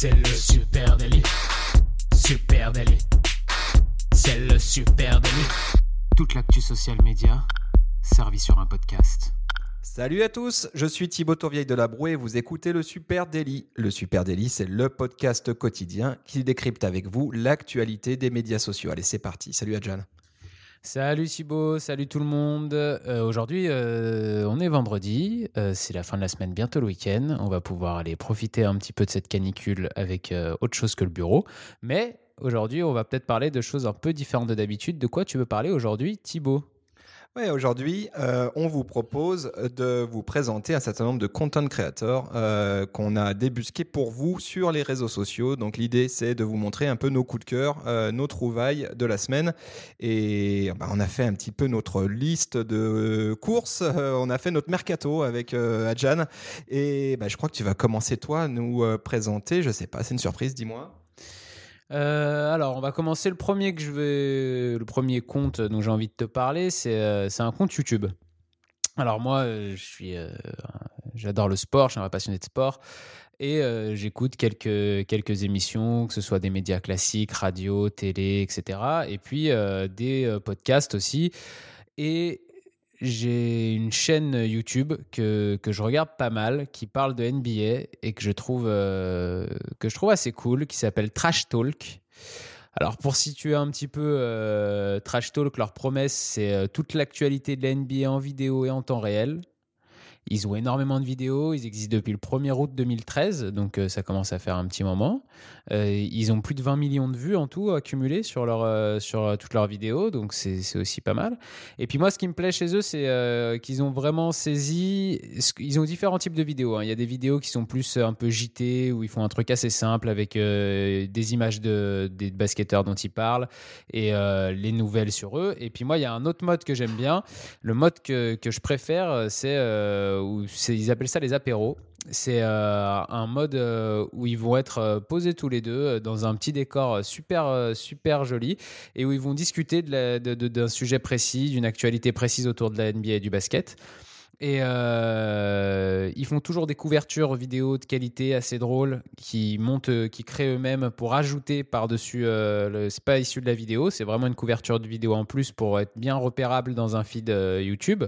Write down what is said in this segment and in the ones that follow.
C'est le super délit. Super délit. C'est le super délit. Toute l'actu social média servie sur un podcast. Salut à tous, je suis Thibaut Tourvieille de la Brouée et vous écoutez le Super Daily. Le Super Daily, c'est le podcast quotidien qui décrypte avec vous l'actualité des médias sociaux. Allez, c'est parti. Salut Adjan. Salut Thibaut, salut tout le monde. Euh, Aujourd'hui, euh, on est vendredi, euh, c'est la fin de la semaine, bientôt le week-end. On va pouvoir aller profiter un petit peu de cette canicule avec autre chose que le bureau. Mais aujourd'hui, on va peut-être parler de choses un peu différentes de d'habitude. De quoi tu veux parler aujourd'hui, Thibaut? Ouais, aujourd'hui, euh, on vous propose de vous présenter un certain nombre de content creators euh, qu'on a débusqués pour vous sur les réseaux sociaux. Donc l'idée, c'est de vous montrer un peu nos coups de cœur, euh, nos trouvailles de la semaine. Et bah, on a fait un petit peu notre liste de courses. On a fait notre mercato avec Adjan. Et bah, je crois que tu vas commencer toi à nous présenter. Je sais pas, c'est une surprise, dis-moi. Euh, alors, on va commencer. Le premier que je vais, le premier compte dont j'ai envie de te parler, c'est euh, un compte YouTube. Alors moi, euh, je suis, j'adore le sport, je suis un passionné de sport et j'écoute quelques quelques émissions, que ce soit des médias classiques, radio, télé, etc. Et puis des podcasts aussi. Et j'ai une chaîne YouTube que, je regarde pas mal, qui parle de NBA et que je trouve, euh, que je trouve assez cool, qui s'appelle Trash Talk. Alors pour situer un petit peu euh, Trash Talk, leur promesse, c'est euh, toute l'actualité de la NBA en vidéo et en temps réel. Ils ont énormément de vidéos, ils existent depuis le 1er août 2013, donc euh, ça commence à faire un petit moment. Euh, ils ont plus de 20 millions de vues en tout accumulées sur, leur, euh, sur toutes leurs vidéos, donc c'est aussi pas mal. Et puis moi, ce qui me plaît chez eux, c'est qu'ils ont vraiment saisi. Ils ont différents types de vidéos. hein. Il y a des vidéos qui sont plus un peu JT, où ils font un truc assez simple avec des images de, des basketteurs dont ils parlent et les nouvelles sur eux. Et puis moi, il y a un autre mode que j'aime bien. Le mode que, que je préfère, c'est c'est- ils appellent ça les apéros. C'est euh, un mode euh, où ils vont être euh, posés tous les deux euh, dans un petit décor euh, super euh, super joli et où ils vont discuter d'un sujet précis, d'une actualité précise autour de la NBA et du basket. Et euh, ils font toujours des couvertures vidéo de qualité assez drôles qui montent, euh, qui créent eux-mêmes pour ajouter par-dessus. Euh, le- c'est pas issu de la vidéo, c'est vraiment une couverture de vidéo en plus pour être bien repérable dans un feed euh, YouTube.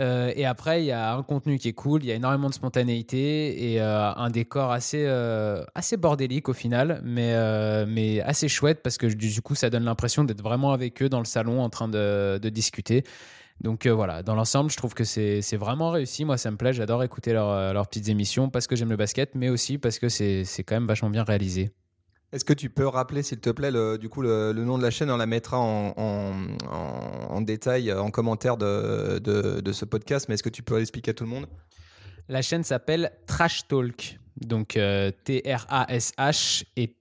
Euh, et après, il y a un contenu qui est cool, il y a énormément de spontanéité et euh, un décor assez, euh, assez bordélique au final, mais, mais assez chouette parce que du coup, ça donne l'impression d'être vraiment avec eux dans le salon en train de, discuter. Donc voilà, dans l'ensemble, je trouve que c'est vraiment réussi. Moi, ça me plaît, j'adore écouter leur, leurs petites émissions parce que j'aime le basket, mais aussi parce que c'est quand même vachement bien réalisé. Est-ce que tu peux rappeler, s'il te plaît, le, du coup, le, nom de la chaîne? On la mettra en, en, en- en détail, en commentaire de, ce podcast, mais est-ce que tu peux l'expliquer à tout le monde? La chaîne s'appelle Trash Talk, donc euh, T-R-A-S-H et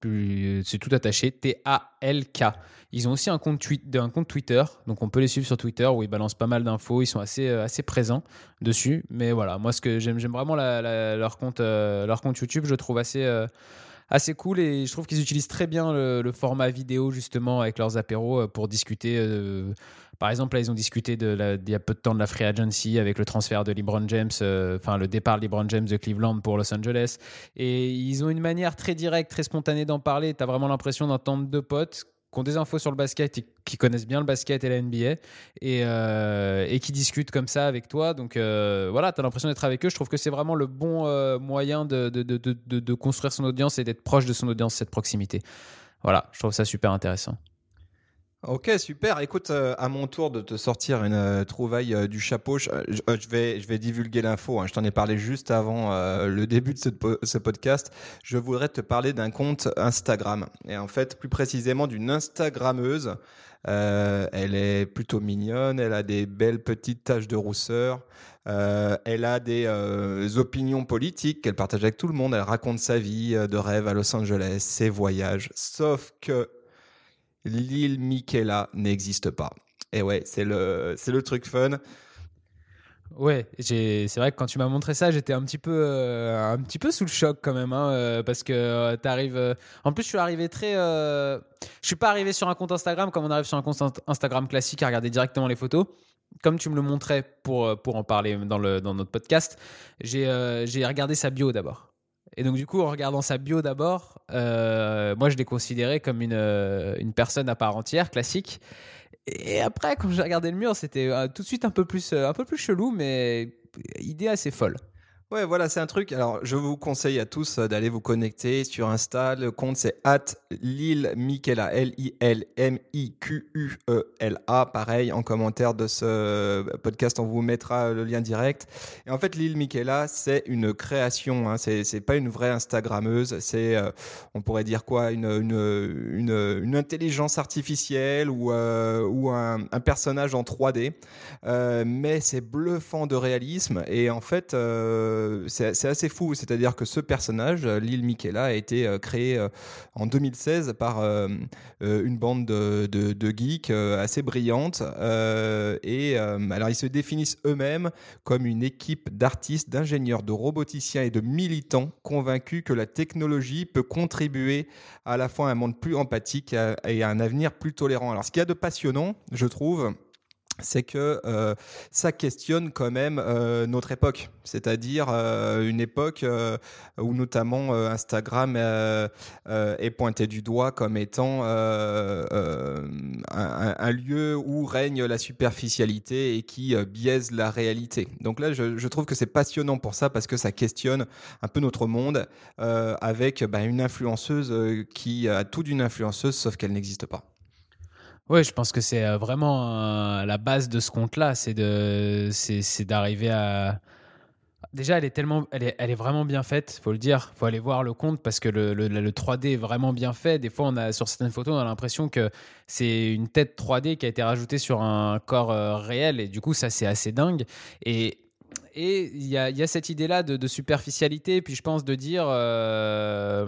plus- c'est tout attaché, T-A-L-K. Ils ont aussi un compte, Twitter, donc on peut les suivre sur Twitter où ils balancent pas mal d'infos, ils sont assez, euh, présents dessus. Mais voilà, moi j'aime, vraiment leur, compte, euh, YouTube, je trouve assez, euh, assez cool et je trouve qu'ils utilisent très bien le, format vidéo justement avec leurs apéros euh, pour discuter. euh, par exemple, là, ils ont discuté de il y a peu de temps de la free agency avec le transfert de LeBron James, euh, enfin le départ de LeBron James de Cleveland pour Los Angeles. Et ils ont une manière très directe, très spontanée d'en parler. Tu as vraiment l'impression d'entendre deux potes qui ont des infos sur le basket et qui connaissent bien le basket et la NBA et, euh, et qui discutent comme ça avec toi. Donc euh, voilà, tu as l'impression d'être avec eux. Je trouve que c'est vraiment le bon euh, moyen de, de, de- de construire son audience et d'être proche de son audience, cette proximité. Voilà, je trouve ça super intéressant. Ok, super. Écoute, euh, à mon tour de te sortir une euh, trouvaille euh, du chapeau, je, vais, je vais divulguer l'info. hein. Je t'en ai parlé juste avant le début de ce, ce podcast. Je voudrais te parler d'un compte Instagram. Et en fait, plus précisément d'une Instagrammeuse. Elle est plutôt mignonne, elle a des belles petites taches de rousseur, elle a des opinions politiques qu'elle partage avec tout le monde, elle raconte sa vie de rêve à Los Angeles, ses voyages, sauf que l'île Michaela n'existe pas. Et ouais, c'est le, c'est le truc fun. Ouais, c'est vrai que quand tu m'as montré ça, j'étais un petit peu, euh, un petit peu sous le choc quand même, hein, euh, parce que euh, t'arrives. euh, En plus, je suis arrivé très. Je suis pas arrivé sur un compte Instagram comme on arrive sur un compte Inst- Instagram classique à regarder directement les photos. Comme tu me le montrais pour, pour en parler dans, le, dans notre podcast, j'ai regardé sa bio d'abord. Et donc, du coup, en regardant sa bio d'abord, euh, moi, je l'ai considéré comme une, euh, une personne à part entière, classique. Et après, quand j'ai regardé le mur, c'était euh, tout de suite un peu plus, un peu plus chelou, mais idée assez folle. Ouais, voilà, c'est un truc. Alors, je vous conseille à tous euh, d'aller vous connecter sur Insta. Le compte, c'est at Lil Miquela, L-I-L-M-I-Q-U-E-L-A. Pareil, en commentaire de ce podcast, on vous mettra le lien direct. Et en fait, Lil Miquela, c'est une création. Hein. C'est, c'est pas une vraie Instagrammeuse. C'est, euh, on pourrait dire quoi, une, une, une, intelligence artificielle ou, euh, ou un, personnage en 3D. Euh, mais c'est bluffant de réalisme. Et en fait, euh, c'est assez fou. C'est-à-dire que ce personnage, Lil Miquela, a été euh, créé euh, en 2016 par euh, une bande de, de, de geeks assez brillante. et alors, ils se définissent eux-mêmes comme une équipe d'artistes, d'ingénieurs, de roboticiens et de militants convaincus que la technologie peut contribuer à la fois à un monde plus empathique et à un avenir plus tolérant. Alors, ce qu'il y a de passionnant, je trouve, c'est que euh, ça questionne quand même euh, notre époque, c'est-à-dire euh, une époque euh, où notamment euh, Instagram euh, est pointé du doigt comme étant un, un, lieu où règne la superficialité et qui biaise la réalité. Donc là, je, je trouve que c'est passionnant pour ça parce que ça questionne un peu notre monde avec bah, une influenceuse qui a tout d'une influenceuse sauf qu'elle n'existe pas. Oui, je pense que c'est vraiment la base de ce compte-là, c'est de, c'est d'arriver à. Déjà, elle est tellement, elle est, elle est vraiment bien faite, faut le dire. Faut aller voir le compte parce que le, le, le 3D est vraiment bien fait. Des fois, on a sur certaines photos, on a l'impression que c'est une tête 3D qui a été rajoutée sur un corps euh, réel et du coup, ça c'est assez dingue. Et et il y a, y a, cette idée-là de, de, superficialité, puis je pense de dire euh,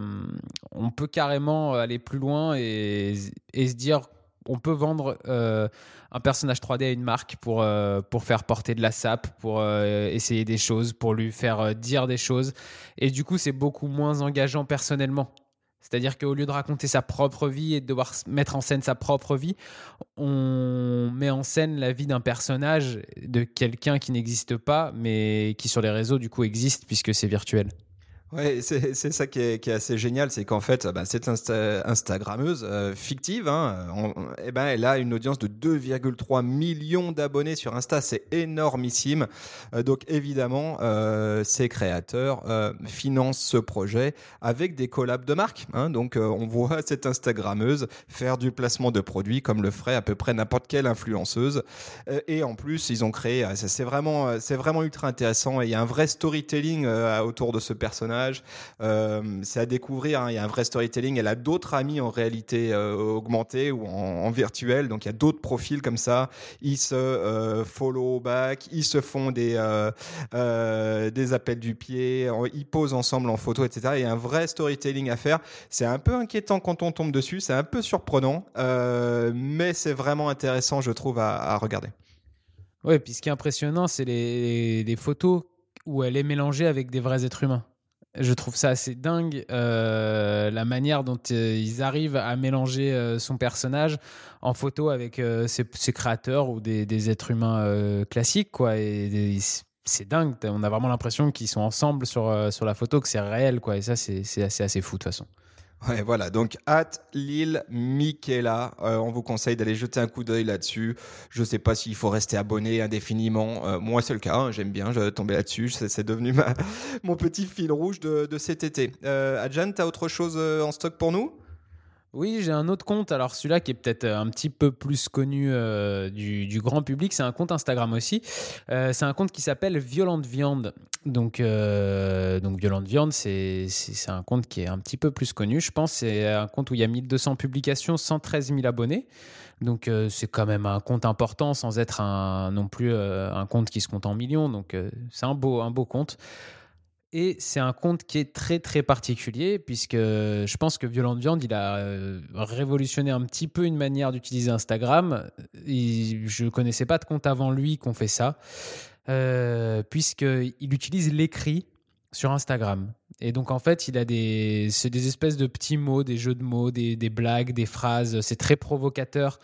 on peut carrément aller plus loin et, et se dire on peut vendre euh, un personnage 3D à une marque pour, euh, pour faire porter de la sape, pour euh, essayer des choses, pour lui faire dire des choses. Et du coup, c'est beaucoup moins engageant personnellement. C'est-à-dire qu'au lieu de raconter sa propre vie et de devoir mettre en scène sa propre vie, on met en scène la vie d'un personnage, de quelqu'un qui n'existe pas, mais qui sur les réseaux, du coup, existe puisque c'est virtuel. Ouais, c'est ça qui est, qui est, assez génial, c'est qu'en fait, bah, cette Insta Instagrammeuse euh, fictive, hein, on, eh ben, elle a une audience de 2,3 millions d'abonnés sur Insta, c'est énormissime. Euh, donc évidemment, euh, ses créateurs euh, financent ce projet avec des collabs de marque. Hein, donc on voit cette Instagrammeuse faire du placement de produits comme le ferait à peu près n'importe quelle influenceuse. et en plus, ils ont créé, c'est vraiment, vraiment ultra intéressant il y a un vrai storytelling autour de ce personnage euh, c'est à découvrir. Hein. Il y a un vrai storytelling. Elle a d'autres amis en réalité euh, augmentée ou en, en, virtuel. Donc il y a d'autres profils comme ça. Ils se euh, follow back. Ils se font des des appels du pied. Ils posent ensemble en photo, etc. Il y a un vrai storytelling à faire. C'est un peu inquiétant quand on tombe dessus. C'est un peu surprenant, mais c'est vraiment intéressant, je trouve, à, regarder. Oui, puis ce qui est impressionnant, c'est les, photos où elle est mélangée avec des vrais êtres humains. Je trouve ça assez dingue, euh, la manière dont euh, ils arrivent à mélanger euh, son personnage en photo avec ses, créateurs ou des, des êtres humains classiques. Quoi, et, c'est dingue, on a vraiment l'impression qu'ils sont ensemble sur, sur la photo, que c'est réel. Quoi, et ça, c'est assez, assez fou de toute façon. Ouais, voilà. Donc, at Lil Michaela, euh, on vous conseille d'aller jeter un coup d'œil là-dessus. Je sais pas s'il faut rester abonné indéfiniment. Euh, moi, c'est le cas. Hein, J'aime bien. Je tombais là-dessus. C'est devenu ma, mon petit fil rouge de, de cet été. Euh, Adjan, t'as autre chose euh, en stock pour nous? Oui, j'ai un autre compte. Alors celui-là qui est peut-être un petit peu plus connu euh, du, grand public, c'est un compte Instagram aussi. Euh, c'est un compte qui s'appelle Violente Viande. Donc, euh, donc Violente Viande, c'est un compte qui est un petit peu plus connu. Je pense c'est un compte où il y a 1200 publications, 113 000 abonnés. Donc euh, c'est quand même un compte important sans être un, non plus euh, un compte qui se compte en millions. Donc c'est un beau, un beau compte. Et c'est un compte qui est très très particulier puisque je pense que Violente Viande, il a euh, révolutionné un petit peu une manière d'utiliser Instagram. Je ne connaissais pas de compte avant lui qu'on fait ça, euh, puisqu'il utilise l'écrit sur Instagram. Et donc en fait, il a des, c'est des espèces de petits mots, des jeux de mots, des, des blagues, des phrases. C'est très provocateur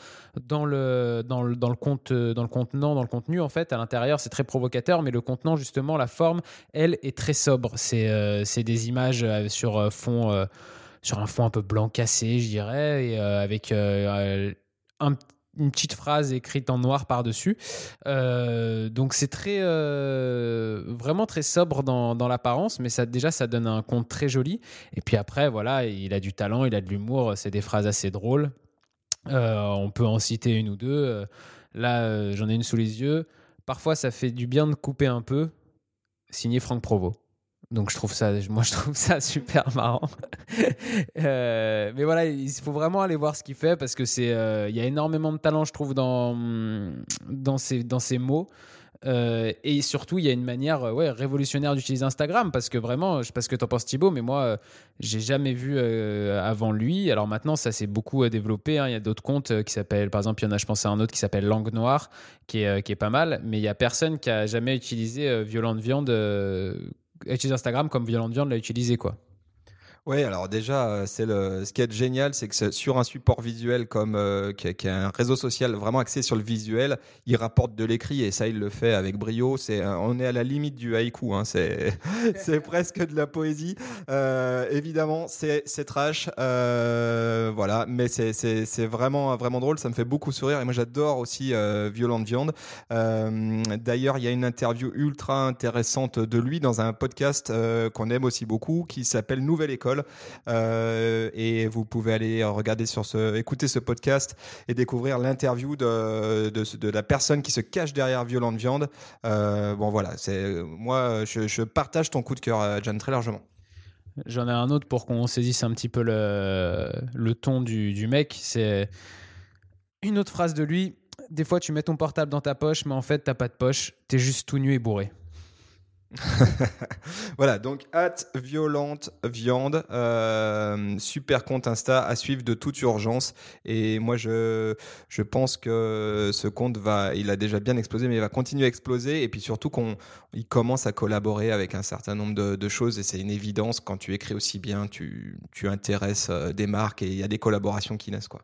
dans le, dans le, dans le compte, dans le contenant, dans le contenu en fait. À l'intérieur, c'est très provocateur, mais le contenant justement, la forme, elle est très sobre. C'est, euh, c'est des images euh, sur euh, fond, sur un fond un peu blanc cassé, je dirais, et avec un une petite phrase écrite en noir par-dessus. Euh, donc c'est très euh, vraiment très sobre dans, dans l'apparence, mais ça déjà ça donne un compte très joli. Et puis après voilà, il a du talent, il a de l'humour, c'est des phrases assez drôles. Euh, on peut en citer une ou deux. Là j'en ai une sous les yeux. Parfois ça fait du bien de couper un peu. Signé Franck Provo. Donc je trouve ça, moi je trouve ça super marrant. Euh, mais voilà, il faut vraiment aller voir ce qu'il fait parce que c'est, euh, il y a énormément de talent, je trouve, dans dans ces dans ces mots. Euh, et surtout, il y a une manière ouais, révolutionnaire d'utiliser Instagram parce que vraiment, je sais pas ce que t'en penses Thibaut, mais moi, j'ai jamais vu avant lui. Alors maintenant, ça s'est beaucoup développé. hein. Il y a d'autres comptes qui s'appellent, par exemple, il y en a, je pense à un autre qui s'appelle Langue Noire, qui est, qui est pas mal. Mais il y a personne qui a jamais utilisé Violente Viande, utilisé Instagram comme Violente Viande l'a utilisé, quoi. Oui, alors déjà, euh, c'est le ce qui est génial, c'est que sur un support visuel comme euh, qui, est- un réseau social vraiment axé sur le visuel, il rapporte de l'écrit et ça, il le fait avec brio. C'est, un- on est à la limite du haïku, hein, c'est c'est presque de la poésie. Euh, évidemment, c'est c'est trash, euh, voilà, mais c'est c'est c'est vraiment vraiment drôle. Ça me fait beaucoup sourire et moi j'adore aussi euh, Violente Viande. Euh, D'ailleurs, il y a une interview ultra intéressante de lui dans un podcast euh, qu'on aime aussi beaucoup qui s'appelle Nouvelle École. Euh, et vous pouvez aller regarder sur ce, écouter ce podcast et découvrir l'interview de, de, la personne qui se cache derrière Violente Viande. Euh, bon, voilà, c'est moi, je, je partage ton coup de cœur, euh, John, très largement. J'en ai un autre pour qu'on saisisse un petit peu le, le ton du, du mec. C'est une autre phrase de lui. Des fois, tu mets ton portable dans ta poche, mais en fait, t'as pas de poche. T'es juste tout nu et bourré. Voilà, donc hâte violente viande, euh, super compte Insta à suivre de toute urgence. Et moi, je, je pense que ce compte va, il a déjà bien explosé, mais il va continuer à exploser. Et puis surtout qu'on, il commence à collaborer avec un certain nombre de, de choses. Et c'est une évidence quand tu écris aussi bien, tu, tu intéresses euh, des marques et il y a des collaborations qui naissent quoi.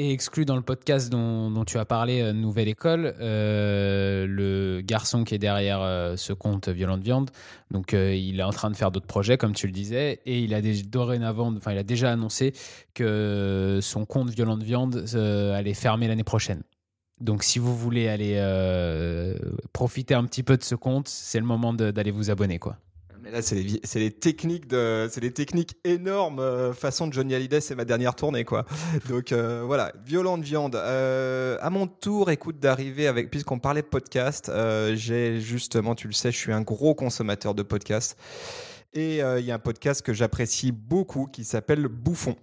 Et exclu dans le podcast dont, tu as parlé, euh, Nouvelle École, euh, le garçon qui est derrière euh, ce compte Violente Viande, donc il est en train de faire d'autres projets, comme tu le disais, et il a dorénavant, il a déjà annoncé que son compte Violente Viande allait fermer l'année prochaine. Donc si vous voulez aller profiter un petit peu de ce compte, c'est le moment d'aller vous abonner, quoi. Là, c'est les, techniques de, techniques énormes euh, façon de Johnny Hallyday, c'est ma dernière tournée, quoi. Donc euh, voilà, violente viande. Euh, à mon tour, écoute, d'arriver avec, puisqu'on parlait de podcast, j'ai justement, tu le sais, je suis un gros consommateur de podcasts. Et il y a un podcast que j'apprécie beaucoup qui s'appelle Bouffon.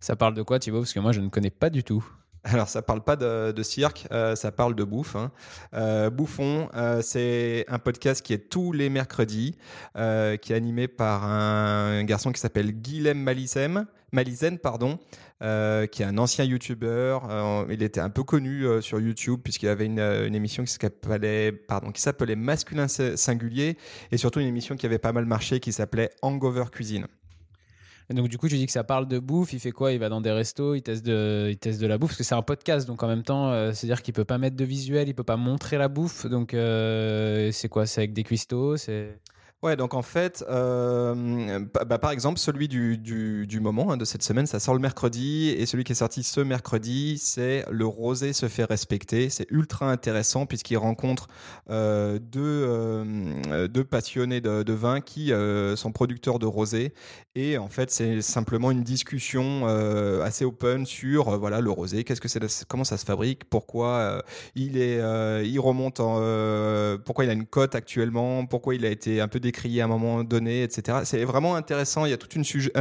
Ça parle de quoi, Thibaut? Parce que moi, je ne connais pas du tout. Alors, ça parle pas de, de cirque, euh, ça parle de bouffe. hein. Euh, Bouffon, euh, c'est un podcast qui est tous les mercredis, qui est animé par un, garçon qui s'appelle Guilhem Malizen, pardon, qui est un ancien YouTuber. Euh, il était un peu connu sur YouTube puisqu'il avait une, une émission qui s'appelait, pardon, qui s'appelait Masculin Singulier et surtout une émission qui avait pas mal marché qui s'appelait Hangover Cuisine. Et donc, du coup, tu dis que ça parle de bouffe. Il fait quoi? Il va dans des restos, il teste de, teste de la bouffe. Parce que c'est un podcast, donc en même temps, euh, c'est-à-dire qu'il peut pas mettre de visuel, il peut pas montrer la bouffe. Donc, euh, c'est quoi? C'est avec des cuistots C'est Ouais, donc en fait, euh, bah, par exemple, celui du, du, moment hein, de cette semaine, ça sort le mercredi, et celui qui est sorti ce mercredi, c'est Le Rosé se fait respecter. C'est ultra intéressant puisqu'il rencontre euh, deux, euh, deux passionnés de, de vin qui sont producteurs de rosé, et en fait, c'est simplement une discussion assez open sur voilà le rosé, comment ça se fabrique, pourquoi il est, il remonte, en, pourquoi il a une cote actuellement, pourquoi il a été un peu décrié à un moment donné, etc. C'est vraiment intéressant. Il y a toute une sujet,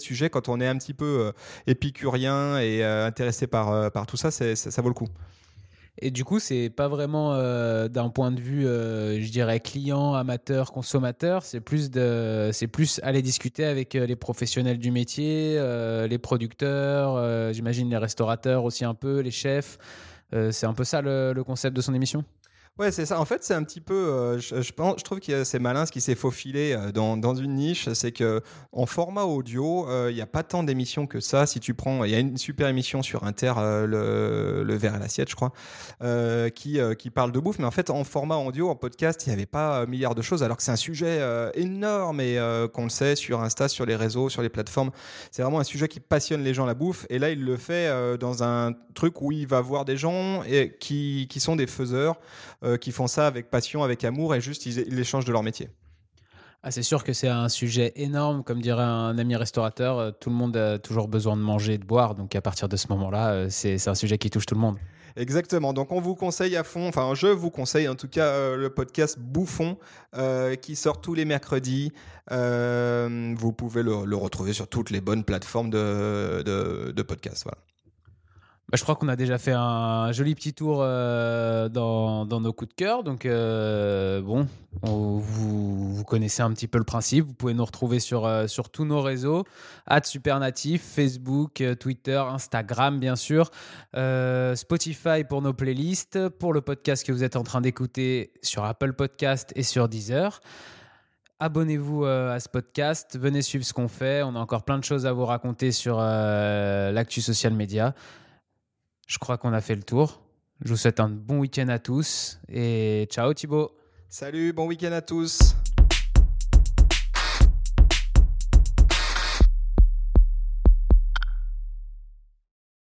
sujet quand on est un petit peu euh, épicurien et euh, intéressé par euh, par tout ça, ça, vaut le coup. Et du coup, c'est pas vraiment euh, d'un point de vue, je dirais, client, amateur, consommateur. C'est plus, c'est plus aller discuter avec les professionnels du métier, les producteurs, j'imagine les restaurateurs aussi un peu, les chefs. C'est un peu ça le concept de son émission? Ouais, c'est ça. En fait, c'est un petit peu. euh, je, pense, je trouve que c'est malin ce qui s'est faufilé euh, dans, dans une niche. C'est que en format audio, euh, il n'y a pas tant d'émissions que ça. Si tu prends, il y a une super émission sur Inter, euh, le, le verre à l'assiette, je crois, euh, qui, euh, qui parle de bouffe. Mais en fait, en format audio, en podcast, il n'y avait pas milliard de choses. Alors que c'est un sujet euh, énorme et euh, qu'on le sait sur Insta, sur les réseaux, sur les plateformes. C'est vraiment un sujet qui passionne les gens la bouffe. Et là, il le fait euh, dans un truc où il va voir des gens et qui, qui sont des faiseurs euh, qui font ça avec passion, avec amour, et juste ils, ils échangent de leur métier. Ah, c'est sûr que c'est un sujet énorme, comme dirait un ami restaurateur, euh, tout le monde a toujours besoin de manger et de boire, donc à partir de ce moment-là, euh, c'est un sujet qui touche tout le monde. Exactement. Donc on vous conseille à fond, enfin je vous conseille en tout cas euh, le podcast Bouffon euh, qui sort tous les mercredis. Euh, vous pouvez le, le retrouver sur toutes les bonnes plateformes de, de, de podcast. Voilà. Bah, je crois qu'on a déjà fait un joli petit tour euh, dans, nos coups de cœur. Donc, euh, bon, on- vous, connaissez un petit peu le principe. Vous pouvez nous retrouver sur, euh, sur tous nos réseaux Supernatif, Facebook, Twitter, Instagram, bien sûr. Spotify pour nos playlists. Pour le podcast que vous êtes en train d'écouter sur Apple Podcast et sur Deezer. Abonnez-vous à ce podcast, venez suivre ce qu'on fait. On a encore plein de choses à vous raconter sur l'actu social média. Je crois qu'on a fait le tour. Je vous souhaite un bon week-end à tous et ciao Thibaut. Salut, bon week-end à tous.